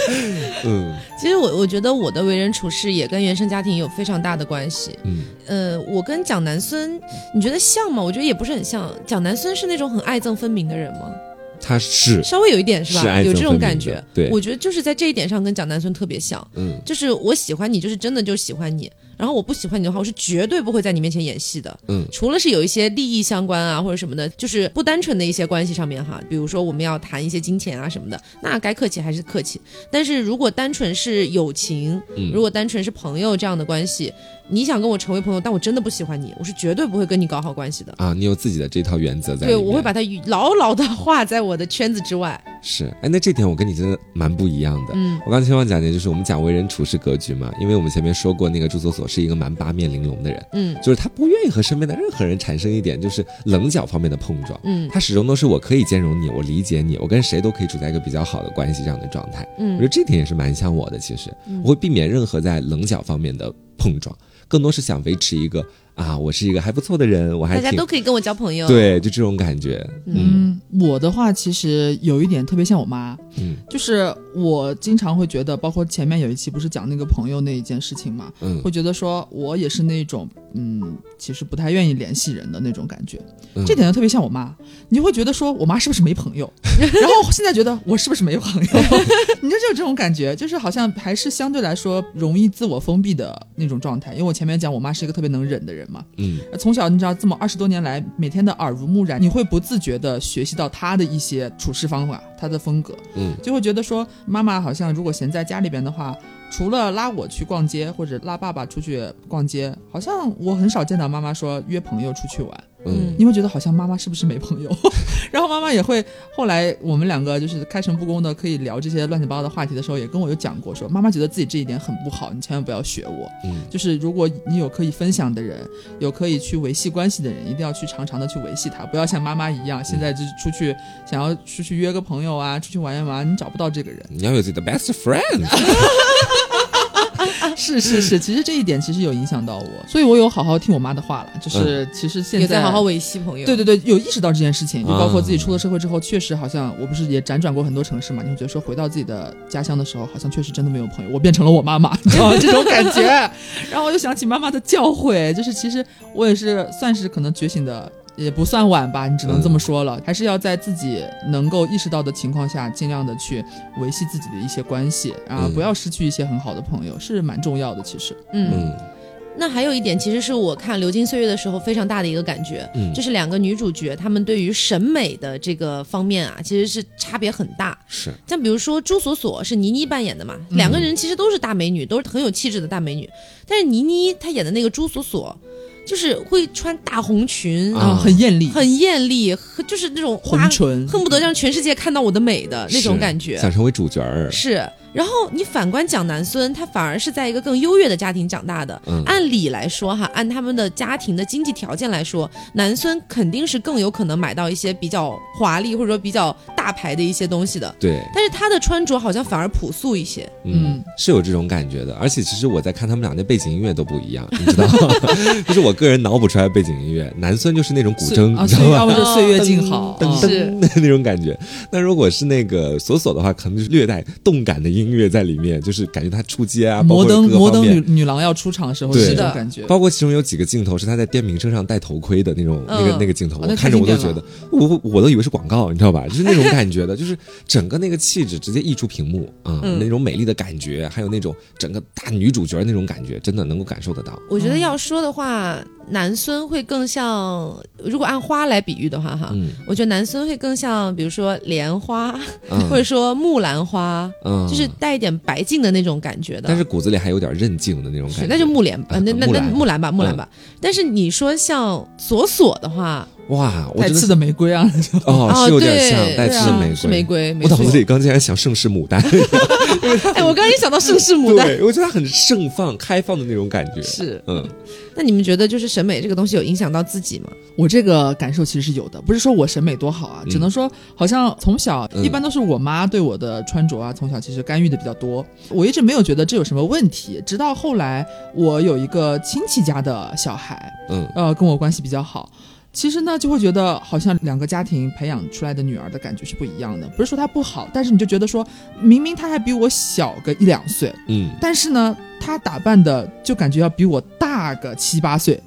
嗯，其实我我觉得我的为人处事也跟原生家庭有非常大的关系。嗯，呃，我跟蒋南孙，你觉得像吗？我觉得也不是很像。蒋南孙是那种很爱憎分明的人吗？他是稍微有一点是吧？有这种感觉。对，我觉得就是在这一点上跟蒋南孙特别像。嗯，就是我喜欢你，就是真的就喜欢你。然后我不喜欢你的话，我是绝对不会在你面前演戏的。嗯，除了是有一些利益相关啊或者什么的，就是不单纯的一些关系上面哈，比如说我们要谈一些金钱啊什么的，那该客气还是客气。但是如果单纯是友情，如果单纯是朋友这样的关系，你想跟我成为朋友，但我真的不喜欢你，我是绝对不会跟你搞好关系的。啊，你有自己的这套原则在。对，我会把它牢牢的画在我的圈子之外。是，哎，那这点我跟你真的蛮不一样的。嗯，我刚才希望讲的就是我们讲为人处事格局嘛，因为我们前面说过，那个朱锁锁是一个蛮八面玲珑的人，嗯，就是他不愿意和身边的任何人产生一点就是棱角方面的碰撞，嗯，他始终都是我可以兼容你，我理解你，我跟谁都可以处在一个比较好的关系这样的状态。嗯，我觉得这点也是蛮像我的，其实。我会避免任何在棱角方面的碰撞，更多是想维持一个。啊，我是一个还不错的人，我还大家都可以跟我交朋友，对，就这种感觉。嗯，我的话其实有一点特别像我妈，嗯，就是我经常会觉得，包括前面有一期不是讲那个朋友那一件事情嘛，嗯，会觉得说我也是那种，嗯，其实不太愿意联系人的那种感觉，这点就特别像我妈，你就会觉得说我妈是不是没朋友，然后现在觉得我是不是没朋友，你就就有这种感觉，就是好像还是相对来说容易自我封闭的那种状态，因为我前面讲我妈是一个特别能忍的人。嘛，嗯，从小你知道这么二十多年来，每天的耳濡目染，你会不自觉的学习到他的一些处事方法，他的风格，嗯，就会觉得说妈妈好像如果闲在家里边的话。除了拉我去逛街，或者拉爸爸出去逛街，好像我很少见到妈妈说约朋友出去玩。嗯，你会觉得好像妈妈是不是没朋友？然后妈妈也会后来我们两个就是开诚布公的可以聊这些乱七八糟的话题的时候，也跟我有讲过，说妈妈觉得自己这一点很不好，你千万不要学我。嗯，就是如果你有可以分享的人，有可以去维系关系的人，一定要去常常的去维系他，不要像妈妈一样，现在就是出去想要出去约个朋友啊，出去玩一玩，你找不到这个人。你要有自己的 best friend。是是是，其实这一点其实有影响到我，所以我有好好听我妈的话了。就是其实现在也在好好维系朋友。对对对，有意识到这件事情，就包括自己出了社会之后，确实好像我不是也辗转过很多城市嘛，你会觉得说回到自己的家乡的时候，好像确实真的没有朋友，我变成了我妈妈，你知道吗？这种感觉。然后我又想起妈妈的教诲，就是其实我也是算是可能觉醒的。也不算晚吧，你只能这么说了。还是要在自己能够意识到的情况下，尽量的去维系自己的一些关系，然后不要失去一些很好的朋友，是蛮重要的。其实，嗯，那还有一点，其实是我看《流金岁月》的时候非常大的一个感觉，就是两个女主角她们对于审美的这个方面啊，其实是差别很大。是，像比如说朱锁锁是倪妮扮演的嘛，两个人其实都是大美女，都是很有气质的大美女，但是倪妮她演的那个朱锁锁。就是会穿大红裙啊，很艳丽，很艳丽，就是那种红唇，恨不得让全世界看到我的美的那种感觉，想成为主角儿。是。然后你反观蒋南孙，他反而是在一个更优越的家庭长大的。按理来说哈，按他们的家庭的经济条件来说，南孙肯定是更有可能买到一些比较华丽或者说比较大牌的一些东西的。对。但是他的穿着好像反而朴素一些。嗯，是有这种感觉的。而且其实我在看他们俩的背景音乐都不一样，你知道吗？就是我个人脑补出来背景音乐，南孙就是那种古筝，你知道吗？要么就岁月静好，是那种感觉。那如果是那个锁锁的话，可能就是略带动感的音。音乐在里面，就是感觉他出街啊，摩登摩登女女郎要出场的时候，是的感觉。包括其中有几个镜头是他在电瓶车上戴头盔的那种，那个那个镜头，我看着我都觉得，我我都以为是广告，你知道吧？就是那种感觉的，就是整个那个气质直接溢出屏幕啊，那种美丽的感觉，还有那种整个大女主角那种感觉，真的能够感受得到。我觉得要说的话。男孙会更像，如果按花来比喻的话，哈，我觉得男孙会更像，比如说莲花，或者说木兰花，就是带一点白净的那种感觉的。但是骨子里还有点韧劲的那种感觉。那就木莲，那那那木兰吧，木兰吧。但是你说像索索的话。哇，带刺的玫瑰啊！哦，是有点像带刺的玫瑰。是玫瑰。我脑子里刚竟然想盛世牡丹。哎，我刚刚也想到盛世牡丹。对，我觉得它很盛放、开放的那种感觉。是，嗯。那你们觉得，就是审美这个东西有影响到自己吗？我这个感受其实是有的，不是说我审美多好啊，只能说好像从小一般都是我妈对我的穿着啊，从小其实干预的比较多。我一直没有觉得这有什么问题，直到后来我有一个亲戚家的小孩，嗯，呃，跟我关系比较好。其实呢，就会觉得好像两个家庭培养出来的女儿的感觉是不一样的。不是说她不好，但是你就觉得说，明明她还比我小个一两岁，嗯，但是呢，她打扮的就感觉要比我大个七八岁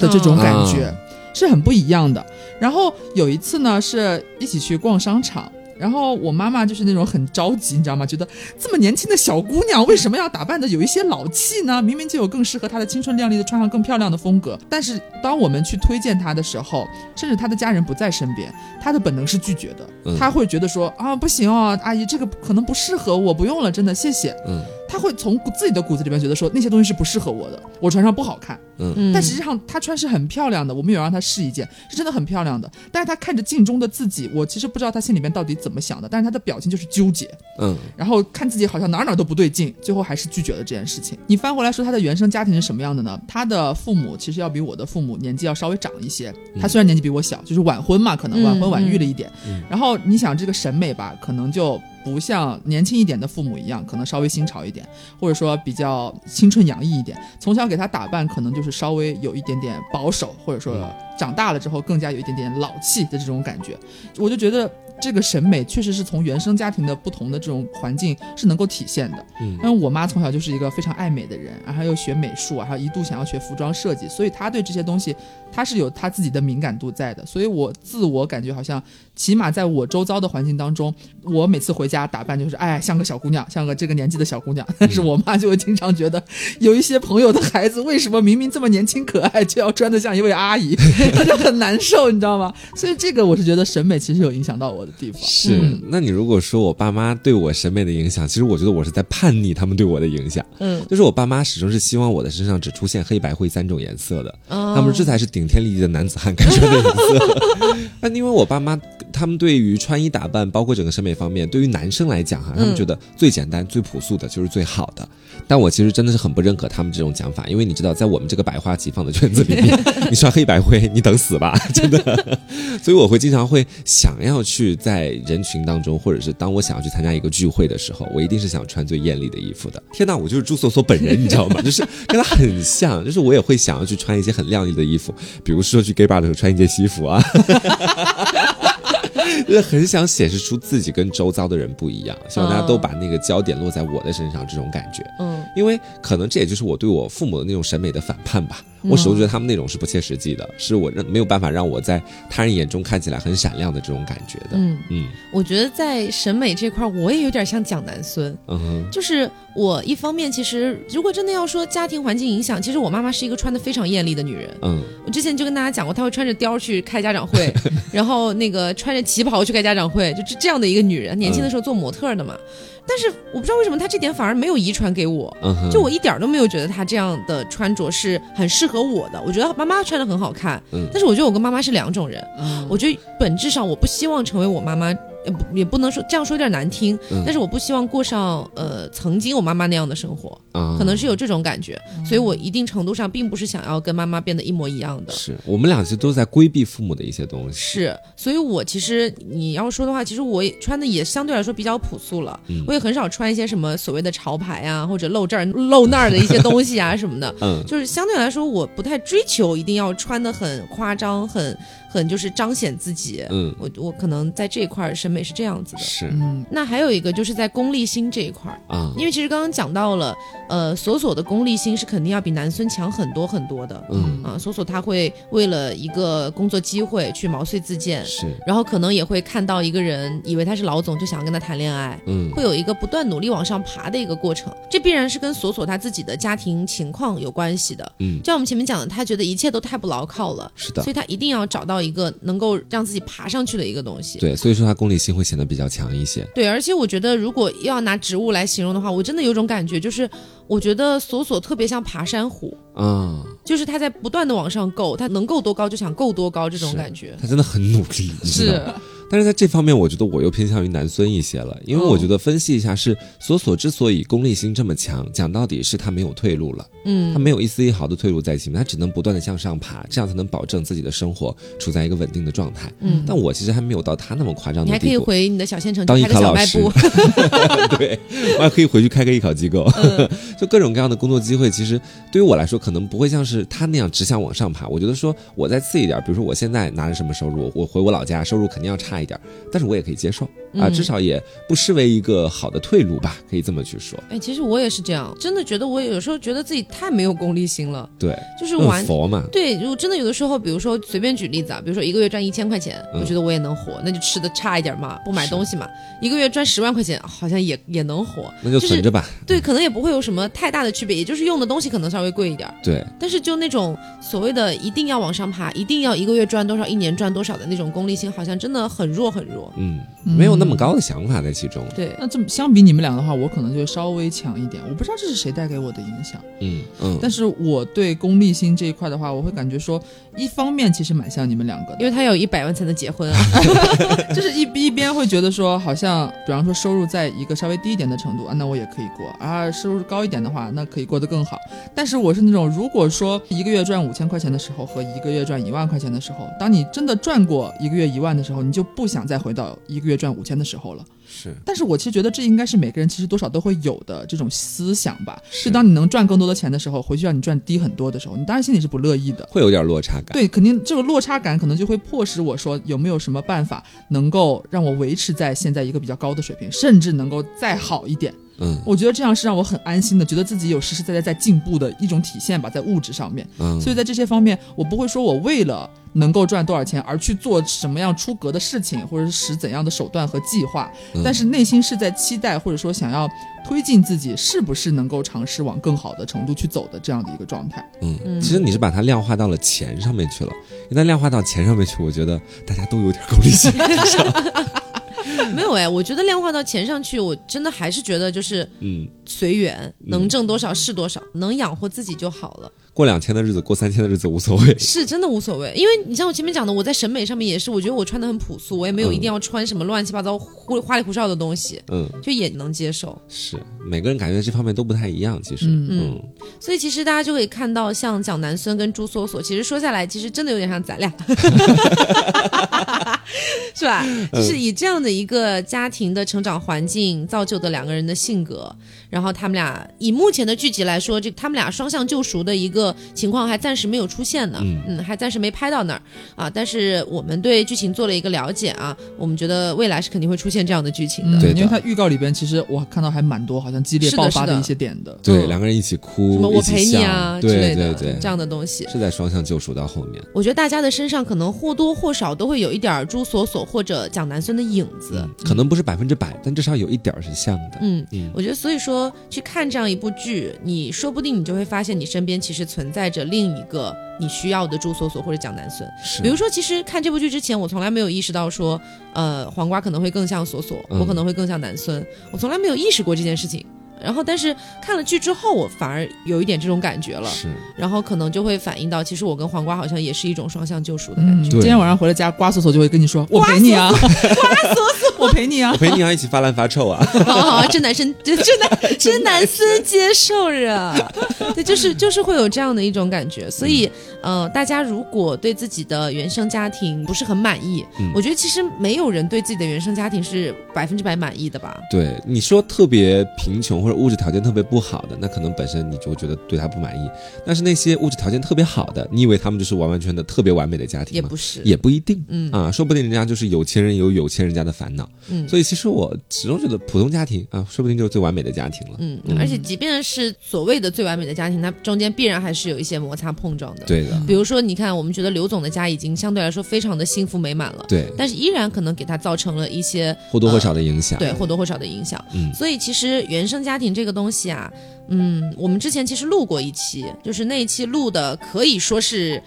的这种感觉，是很不一样的。然后有一次呢，是一起去逛商场。然后我妈妈就是那种很着急，你知道吗？觉得这么年轻的小姑娘为什么要打扮的有一些老气呢？明明就有更适合她的青春靓丽的穿上更漂亮的风格。但是当我们去推荐她的时候，甚至她的家人不在身边，她的本能是拒绝的。他会觉得说啊，不行哦，阿姨这个可能不适合我，不用了，真的谢谢。嗯。他会从自己的骨子里面觉得说那些东西是不适合我的，我穿上不好看。嗯，但实际上他穿是很漂亮的，我们有让他试一件，是真的很漂亮的。但是他看着镜中的自己，我其实不知道他心里面到底怎么想的，但是他的表情就是纠结。嗯，然后看自己好像哪哪都不对劲，最后还是拒绝了这件事情。你翻回来说他的原生家庭是什么样的呢？他的父母其实要比我的父母年纪要稍微长一些。他虽然年纪比我小，就是晚婚嘛，可能晚婚晚育了一点。然后你想这个审美吧，可能就。不像年轻一点的父母一样，可能稍微新潮一点，或者说比较青春洋溢一点。从小给他打扮，可能就是稍微有一点点保守，或者说长大了之后更加有一点点老气的这种感觉。我就觉得。这个审美确实是从原生家庭的不同的这种环境是能够体现的。嗯，因为我妈从小就是一个非常爱美的人，然后又学美术然后一度想要学服装设计，所以她对这些东西，她是有她自己的敏感度在的。所以我自我感觉好像，起码在我周遭的环境当中，我每次回家打扮就是哎像个小姑娘，像个这个年纪的小姑娘。但是我妈就会经常觉得，有一些朋友的孩子为什么明明这么年轻可爱，就要穿得像一位阿姨，她就很难受，你知道吗？所以这个我是觉得审美其实有影响到我的。地方。是，那你如果说我爸妈对我审美的影响，其实我觉得我是在叛逆他们对我的影响。嗯，就是我爸妈始终是希望我的身上只出现黑白灰三种颜色的，他们这才是顶天立地的男子汉该穿的颜色。那因为我爸妈他们对于穿衣打扮，包括整个审美方面，对于男生来讲哈，他们觉得最简单、最朴素的就是最好的。但我其实真的是很不认可他们这种讲法，因为你知道，在我们这个百花齐放的圈子里面，你穿黑白灰，你等死吧，真的。所以我会经常会想要去在人群当中，或者是当我想要去参加一个聚会的时候，我一定是想穿最艳丽的衣服的。天哪，我就是朱锁锁本人，你知道吗？就是跟他很像，就是我也会想要去穿一些很靓丽的衣服，比如说去 gay bar 的时候穿一件西服啊。就是很想显示出自己跟周遭的人不一样，希望大家都把那个焦点落在我的身上，这种感觉。嗯，因为可能这也就是我对我父母的那种审美的反叛吧。我始终觉得他们那种是不切实际的，是我让没有办法让我在他人眼中看起来很闪亮的这种感觉的。嗯嗯，我觉得在审美这块，我也有点像蒋南孙。嗯哼，就是我一方面其实如果真的要说家庭环境影响，其实我妈妈是一个穿的非常艳丽的女人。嗯，我之前就跟大家讲过，她会穿着貂去开家长会，然后那个穿着旗袍去开家长会，就这样的一个女人。年轻的时候做模特的嘛。但是我不知道为什么他这点反而没有遗传给我，就我一点都没有觉得他这样的穿着是很适合我的。我觉得妈妈穿的很好看，但是我觉得我跟妈妈是两种人。我觉得本质上我不希望成为我妈妈。也不也不能说这样说有点难听，但是我不希望过上呃曾经我妈妈那样的生活，可能是有这种感觉，所以我一定程度上并不是想要跟妈妈变得一模一样的。是我们俩其实都在规避父母的一些东西。是，所以我其实你要说的话，其实我也穿的也相对来说比较朴素了，我也很少穿一些什么所谓的潮牌啊，或者露这儿露那儿的一些东西啊什么的。嗯，就是相对来说，我不太追求一定要穿的很夸张，很。很就是彰显自己，嗯，我我可能在这一块审美是这样子的，是，嗯，那还有一个就是在功利心这一块啊，因为其实刚刚讲到了，呃，索索的功利心是肯定要比南孙强很多很多的，嗯。啊，索索他会为了一个工作机会去毛遂自荐，是，然后可能也会看到一个人，以为他是老总，就想要跟他谈恋爱，嗯，会有一个不断努力往上爬的一个过程，这必然是跟索索他自己的家庭情况有关系的，嗯，就像我们前面讲的，他觉得一切都太不牢靠了，是的，所以他一定要找到。一个能够让自己爬上去的一个东西，对，所以说它功利性会显得比较强一些。对，而且我觉得如果要拿植物来形容的话，我真的有种感觉，就是我觉得索索特别像爬山虎，嗯，就是他在不断的往上够，他能够多高就想够多高这种感觉，他真的很努力，是。但是在这方面，我觉得我又偏向于南孙一些了，因为我觉得分析一下，是索索之所以功利心这么强，讲到底是他没有退路了，嗯，他没有一丝一毫的退路在前面，他只能不断的向上爬，这样才能保证自己的生活处在一个稳定的状态。嗯，但我其实还没有到他那么夸张的地步。你还可以回你的小县城当艺考老师，对，我还可以回去开个艺考机构，就各种各样的工作机会。其实对于我来说，可能不会像是他那样只想往上爬。我觉得说我再次一点，比如说我现在拿着什么收入，我回我老家收入肯定要差一点，但是我也可以接受。啊，至少也不失为一个好的退路吧，可以这么去说。哎，其实我也是这样，真的觉得我有时候觉得自己太没有功利心了。对，就是玩佛嘛。对，如果真的有的时候，比如说随便举例子啊，比如说一个月赚一千块钱，我觉得我也能活，那就吃的差一点嘛，不买东西嘛。一个月赚十万块钱，好像也也能活，那就存着吧。对，可能也不会有什么太大的区别，也就是用的东西可能稍微贵一点。对，但是就那种所谓的一定要往上爬，一定要一个月赚多少，一年赚多少的那种功利心，好像真的很弱很弱。嗯，没有。那么高的想法在其中。对，那这么相比你们俩的话，我可能就稍微强一点。我不知道这是谁带给我的影响。嗯嗯。但是我对功利心这一块的话，我会感觉说，一方面其实蛮像你们两个的，因为他有一百万才能结婚啊，就是一一边会觉得说，好像比方说收入在一个稍微低一点的程度啊，那我也可以过啊；收入高一点的话，那可以过得更好。但是我是那种，如果说一个月赚五千块钱的时候和一个月赚一万块钱的时候，当你真的赚过一个月一万的时候，你就不想再回到一个月赚五千的时候了。是，但是我其实觉得这应该是每个人其实多少都会有的这种思想吧。是，当你能赚更多的钱的时候，回去让你赚低很多的时候，你当然心里是不乐意的，会有点落差感。对，肯定这个落差感可能就会迫使我说，有没有什么办法能够让我维持在现在一个比较高的水平，甚至能够再好一点。嗯，我觉得这样是让我很安心的，觉得自己有实实在在在进步的一种体现吧，在物质上面。嗯，所以在这些方面，我不会说我为了能够赚多少钱而去做什么样出格的事情，或者是使怎样的手段和计划，但是内心是在期待或者说想要推进自己，是不是能够尝试往更好的程度去走的这样的一个状态。嗯，其实你是把它量化到了钱上面去了，一旦量化到钱上面去，我觉得大家都有点功利心。没有哎，我觉得量化到钱上去，我真的还是觉得就是，嗯，随缘，能挣多少是多少，能养活自己就好了。过两千的日子，过三千的日子无所谓，是真的无所谓。因为你像我前面讲的，我在审美上面也是，我觉得我穿的很朴素，我也没有一定要穿什么乱七八糟、花花里胡哨的东西，嗯，就也能接受。是每个人感觉这方面都不太一样，其实，嗯，所以其实大家就可以看到，像蒋南孙跟朱锁锁，其实说下来，其实真的有点像咱俩，是吧？就是以这样的一个家庭的成长环境造就的两个人的性格。然后他们俩以目前的剧集来说，这他们俩双向救赎的一个情况还暂时没有出现呢，嗯，还暂时没拍到那儿啊。但是我们对剧情做了一个了解啊，我们觉得未来是肯定会出现这样的剧情的。对，因为它预告里边其实我看到还蛮多好像激烈爆发的一些点的。对，两个人一起哭，什么我陪你啊之类的这样的东西，是在双向救赎到后面。我觉得大家的身上可能或多或少都会有一点朱锁锁或者蒋南孙的影子，可能不是百分之百，但至少有一点是像的。嗯嗯，我觉得所以说去看这样。一部剧，你说不定你就会发现，你身边其实存在着另一个你需要的朱锁锁或者蒋南孙。比如说，其实看这部剧之前，我从来没有意识到说，呃，黄瓜可能会更像锁锁，我可能会更像南孙，我从来没有意识过这件事情。然后，但是看了剧之后，我反而有一点这种感觉了。是，然后可能就会反映到，其实我跟黄瓜好像也是一种双向救赎的感觉。今天晚上回了家，瓜锁锁就会跟你说：“我陪你啊，瓜锁锁，我陪你啊，我陪你啊，一起发烂发臭啊。”好，这男生，这男，这男生接受着。对，就是就是会有这样的一种感觉。所以，呃，大家如果对自己的原生家庭不是很满意，我觉得其实没有人对自己的原生家庭是百分之百满意的吧？对，你说特别贫穷或者。物质条件特别不好的，那可能本身你就觉得对他不满意。但是那些物质条件特别好的，你以为他们就是完完全的特别完美的家庭吗？也不是，也不一定。嗯啊，说不定人家就是有钱人有有钱人家的烦恼。嗯，所以其实我始终觉得普通家庭啊，说不定就是最完美的家庭了。嗯，而且即便是所谓的最完美的家庭，它中间必然还是有一些摩擦碰撞的。对的。比如说，你看，我们觉得刘总的家已经相对来说非常的幸福美满了。对。但是依然可能给他造成了一些或多或少的影响。对，或多或少的影响。嗯。所以其实原生家庭这个东西啊。嗯，我们之前其实录过一期，就是那一期录的可以说是。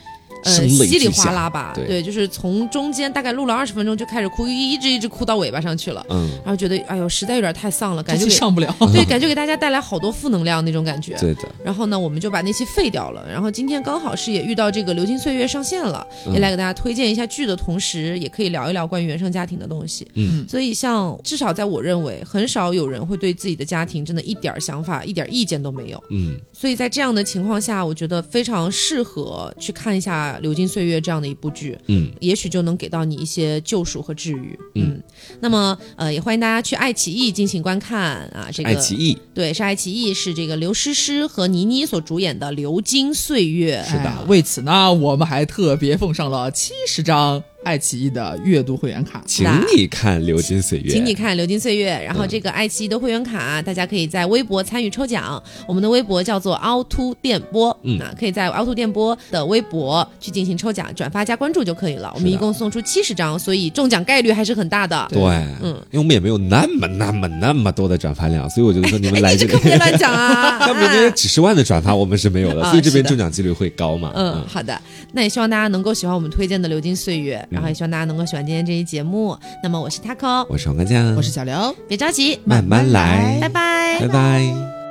呃，稀里哗啦吧，对，就是从中间大概录了二十分钟就开始哭，一直一直哭到尾巴上去了，嗯，然后觉得哎呦，实在有点太丧了，感觉上不了，对，感觉给大家带来好多负能量那种感觉，对的。然后呢，我们就把那期废掉了。然后今天刚好是也遇到这个《流金岁月》上线了，也来给大家推荐一下剧的同时，也可以聊一聊关于原生家庭的东西。嗯，所以像至少在我认为，很少有人会对自己的家庭真的一点想法、一点意见都没有。嗯，所以在这样的情况下，我觉得非常适合去看一下《流金岁月》这样。的一部剧，嗯，也许就能给到你一些救赎和治愈，嗯。那么，呃，也欢迎大家去爱奇艺进行观看啊。这个爱奇艺，对，是爱奇艺，是这个刘诗诗和倪妮所主演的《流金岁月》。是的，为此呢，我们还特别奉上了七十张。爱奇艺的月度会员卡，请你看《流金岁月》，请你看《流金岁月》。然后这个爱奇艺的会员卡，大家可以在微博参与抽奖。我们的微博叫做凹凸电波，嗯啊，可以在凹凸电波的微博去进行抽奖，转发加关注就可以了。我们一共送出七十张，所以中奖概率还是很大的。对，嗯，因为我们也没有那么、那么、那么多的转发量，所以我就说你们来这边别乱讲啊！他们那些几十万的转发，我们是没有的，所以这边中奖几率会高嘛？嗯，好的，那也希望大家能够喜欢我们推荐的《流金岁月》。然后也希望大家能够喜欢今天这期节目。那么我是 Taco，我是黄瓜酱，我是小刘，别着急，慢慢来，拜拜，拜拜。